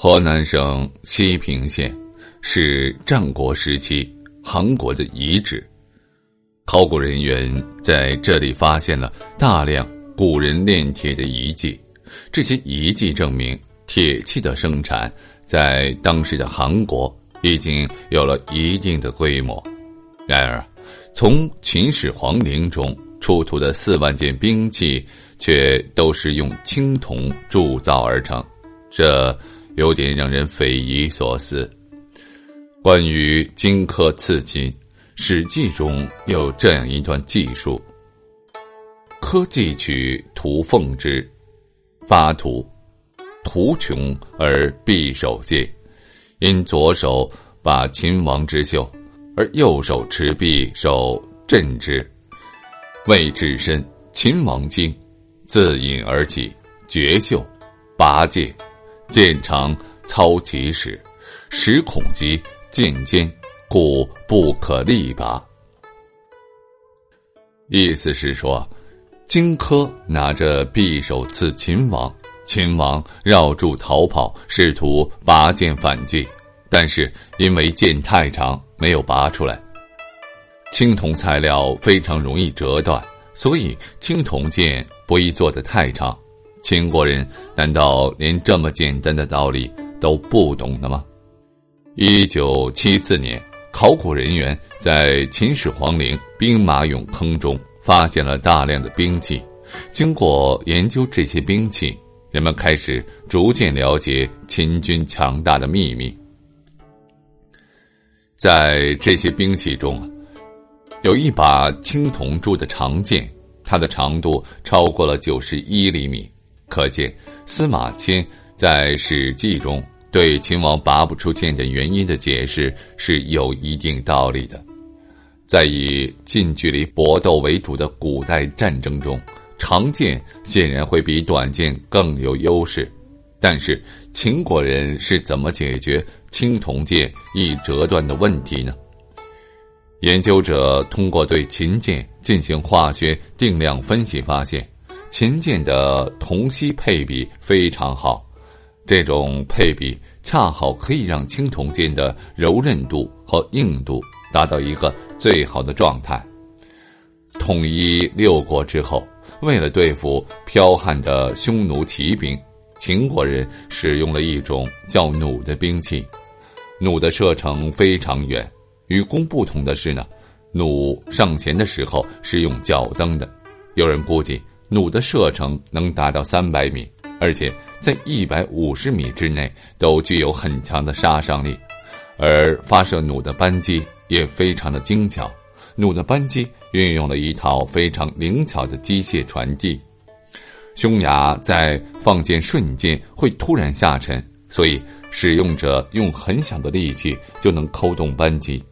河南省西平县是战国时期韩国的遗址，考古人员在这里发现了大量古人炼铁的遗迹。这些遗迹证明，铁器的生产在当时的韩国已经有了一定的规模。然而，从秦始皇陵中出土的四万件兵器，却都是用青铜铸造而成，这。有点让人匪夷所思。关于荆轲刺秦，《史记》中有这样一段记述：轲既取屠凤之，发图，图穷而匕首戒，因左手把秦王之袖，而右手持匕首镇之，未至身，秦王惊，自引而起，绝袖，拔戒。剑长操其矢，时恐及剑尖，故不可力拔。意思是说，荆轲拿着匕首刺秦王，秦王绕柱逃跑，试图拔剑反击，但是因为剑太长，没有拔出来。青铜材料非常容易折断，所以青铜剑不宜做得太长。秦国人难道连这么简单的道理都不懂的吗？一九七四年，考古人员在秦始皇陵兵马俑坑中发现了大量的兵器。经过研究这些兵器，人们开始逐渐了解秦军强大的秘密。在这些兵器中，有一把青铜铸的长剑，它的长度超过了九十一厘米。可见，司马迁在《史记》中对秦王拔不出剑的原因的解释是有一定道理的。在以近距离搏斗为主的古代战争中，长剑显然会比短剑更有优势。但是，秦国人是怎么解决青铜剑易折断的问题呢？研究者通过对秦剑进行化学定量分析发现。秦剑的铜锡配比非常好，这种配比恰好可以让青铜剑的柔韧度和硬度达到一个最好的状态。统一六国之后，为了对付剽悍的匈奴骑兵，秦国人使用了一种叫弩的兵器。弩的射程非常远，与弓不同的是呢，弩上弦的时候是用脚蹬的。有人估计。弩的射程能达到三百米，而且在一百五十米之内都具有很强的杀伤力，而发射弩的扳机也非常的精巧。弩的扳机运用了一套非常灵巧的机械传递，匈牙在放箭瞬间会突然下沉，所以使用者用很小的力气就能扣动扳机。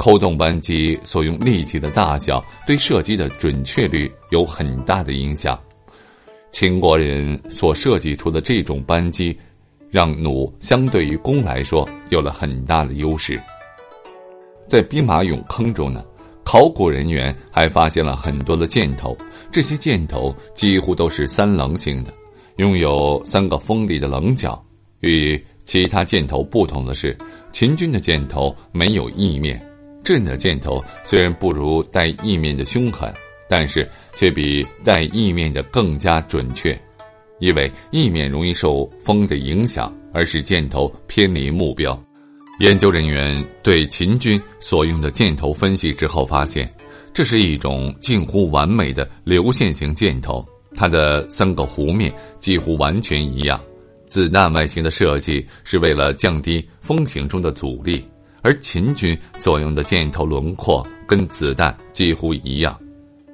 扣动扳机所用力气的大小，对射击的准确率有很大的影响。秦国人所设计出的这种扳机，让弩相对于弓来说有了很大的优势。在兵马俑坑中呢，考古人员还发现了很多的箭头，这些箭头几乎都是三棱形的，拥有三个锋利的棱角。与其他箭头不同的是，秦军的箭头没有翼面。朕的箭头虽然不如带翼面的凶狠，但是却比带意面的更加准确，因为意面容易受风的影响，而使箭头偏离目标。研究人员对秦军所用的箭头分析之后发现，这是一种近乎完美的流线型箭头，它的三个弧面几乎完全一样。子弹外形的设计是为了降低风行中的阻力，而秦军所用的箭头轮廓跟子弹几乎一样。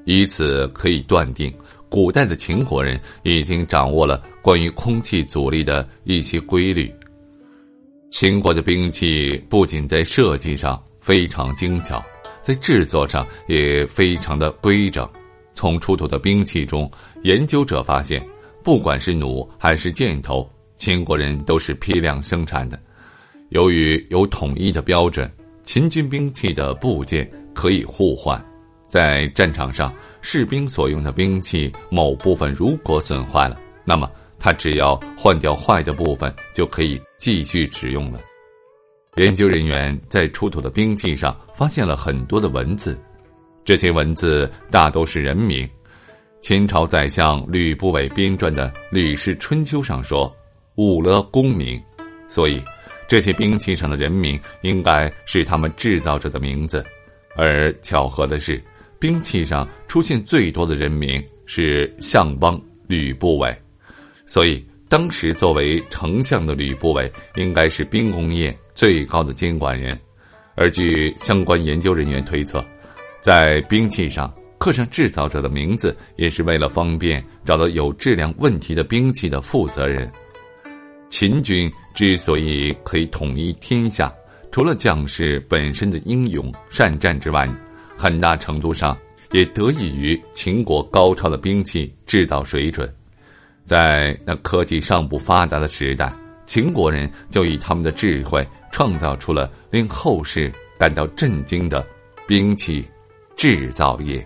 以此可以断定，古代的秦国人已经掌握了关于空气阻力的一些规律。秦国的兵器不仅在设计上非常精巧，在制作上也非常的规整。从出土的兵器中，研究者发现，不管是弩还是箭头，秦国人都是批量生产的。由于有统一的标准，秦军兵器的部件可以互换。在战场上，士兵所用的兵器某部分如果损坏了，那么他只要换掉坏的部分，就可以继续使用了。研究人员在出土的兵器上发现了很多的文字，这些文字大都是人名。秦朝宰相吕不韦编撰的《吕氏春秋》上说：“误了功名”，所以这些兵器上的人名应该是他们制造者的名字。而巧合的是。兵器上出现最多的人名是相邦吕不韦，所以当时作为丞相的吕不韦应该是兵工业最高的监管人。而据相关研究人员推测，在兵器上刻上制造者的名字，也是为了方便找到有质量问题的兵器的负责人。秦军之所以可以统一天下，除了将士本身的英勇善战之外，很大程度上也得益于秦国高超的兵器制造水准，在那科技尚不发达的时代，秦国人就以他们的智慧创造出了令后世感到震惊的兵器制造业。